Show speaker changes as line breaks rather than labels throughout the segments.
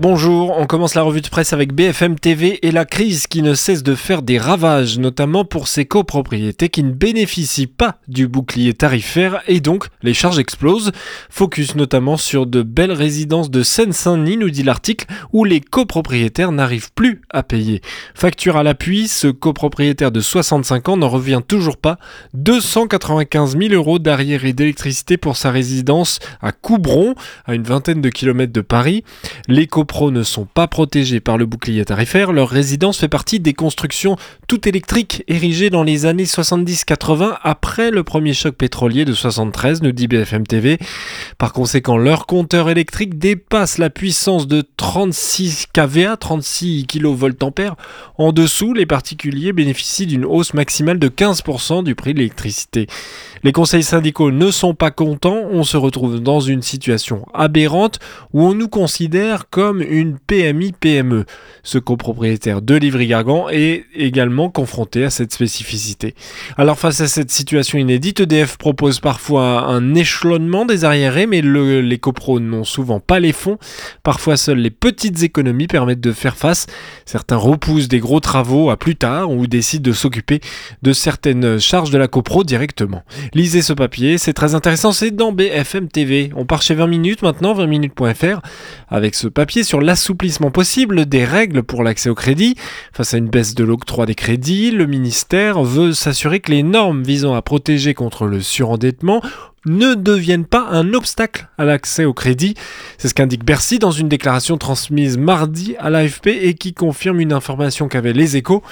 Bonjour, on commence la revue de presse avec BFM TV et la crise qui ne cesse de faire des ravages, notamment pour ces copropriétés qui ne bénéficient pas du bouclier tarifaire et donc les charges explosent. Focus notamment sur de belles résidences de Seine-Saint-Denis, nous dit l'article, où les copropriétaires n'arrivent plus à payer. Facture à l'appui, ce copropriétaire de 65 ans n'en revient toujours pas. 295 000 euros d'arriérés d'électricité pour sa résidence à Coubron, à une vingtaine de kilomètres de Paris. Les ne sont pas protégés par le bouclier tarifaire, leur résidence fait partie des constructions tout électriques érigées dans les années 70-80 après le premier choc pétrolier de 73, nous dit BFM TV. Par conséquent, leur compteur électrique dépasse la puissance de 36 kVA, 36 kVA. En dessous, les particuliers bénéficient d'une hausse maximale de 15% du prix de l'électricité. Les conseils syndicaux ne sont pas contents, on se retrouve dans une situation aberrante où on nous considère comme une PMI-PME. Ce copropriétaire de Livry-Gargan est également confronté à cette spécificité. Alors face à cette situation inédite, EDF propose parfois un échelonnement des arriérés, mais les copros n'ont souvent pas les fonds. Parfois seules les petites économies permettent de faire face. Certains repoussent des gros travaux à plus tard ou décident de s'occuper de certaines charges de la copro directement. Lisez ce papier, c'est très intéressant, c'est dans BFM TV. On part chez 20 minutes maintenant, 20minutes.fr, avec ce papier sur l'assouplissement possible des règles pour l'accès au crédit. Face à une baisse de l'octroi des crédits, le ministère veut s'assurer que les normes visant à protéger contre le surendettement ne deviennent pas un obstacle à l'accès au crédit. C'est ce qu'indique Bercy dans une déclaration transmise mardi à l'AFP et qui confirme une information qu'avaient les échos.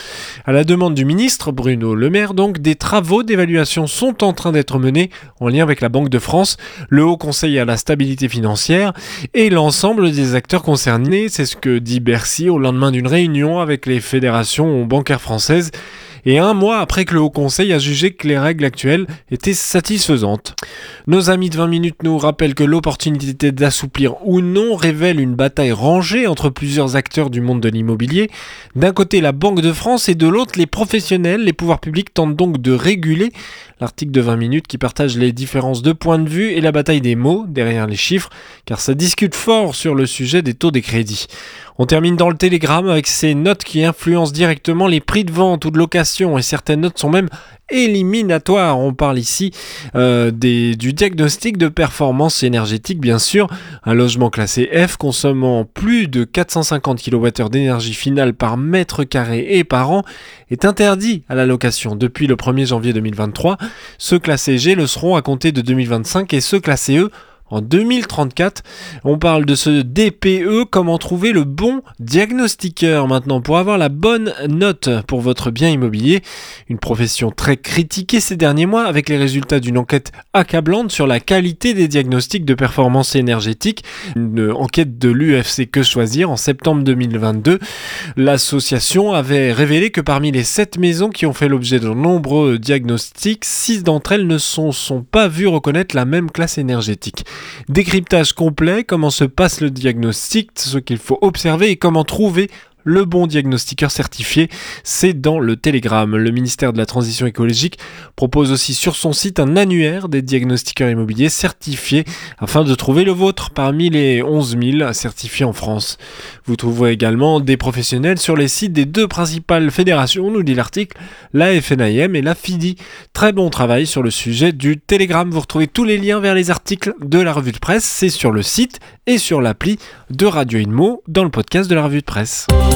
À la demande du ministre Bruno Le Maire, donc, des travaux d'évaluation sont en train d'être menés en lien avec la Banque de France, le Haut Conseil à la stabilité financière et l'ensemble des acteurs concernés. C'est ce que dit Bercy au lendemain d'une réunion avec les fédérations bancaires françaises et un mois après que le Haut Conseil a jugé que les règles actuelles étaient satisfaisantes. Nos amis de 20 minutes nous rappellent que l'opportunité d'assouplir ou non révèle une bataille rangée entre plusieurs acteurs du monde de l'immobilier. D'un côté la Banque de France et de l'autre les professionnels, les pouvoirs publics tentent donc de réguler l'article de 20 minutes qui partage les différences de points de vue et la bataille des mots derrière les chiffres, car ça discute fort sur le sujet des taux des crédits. On termine dans le télégramme avec ces notes qui influencent directement les prix de vente ou de location et certaines notes sont même éliminatoires. On parle ici euh, du diagnostic de performance énergétique bien sûr. Un logement classé F consommant plus de 450 kWh d'énergie finale par mètre carré et par an est interdit à la location depuis le 1er janvier 2023. Ceux classés G le seront à compter de 2025 et ceux classés E en 2034. On parle de ce DPE, comment trouver le bon diagnostiqueur maintenant pour avoir la bonne note pour votre bien immobilier. Une profession très critiquée ces derniers mois avec les résultats d'une enquête accablante sur la qualité des diagnostics de performance énergétique. Une enquête de l'UFC Que Choisir en septembre 2022. L'association avait révélé que parmi les 7 maisons qui ont fait l'objet de nombreux diagnostics, 6 d'entre elles ne sont, sont pas vues reconnaître la même classe énergétique. Décryptage complet, comment se passe le diagnostic, ce qu'il faut observer et comment trouver le bon diagnostiqueur certifié, c'est dans le Télégramme. Le ministère de la Transition écologique propose aussi sur son site un annuaire des diagnostiqueurs immobiliers certifiés afin de trouver le vôtre parmi les 11 000 certifiés en France. Vous trouverez également des professionnels sur les sites des deux principales fédérations, nous dit l'article, la FNIM et la FIDI. Très bon travail sur le sujet du Télégramme. Vous retrouvez tous les liens vers les articles de la revue de presse, c'est sur le site et sur l'appli de Radio Inmo dans le podcast de la revue de presse.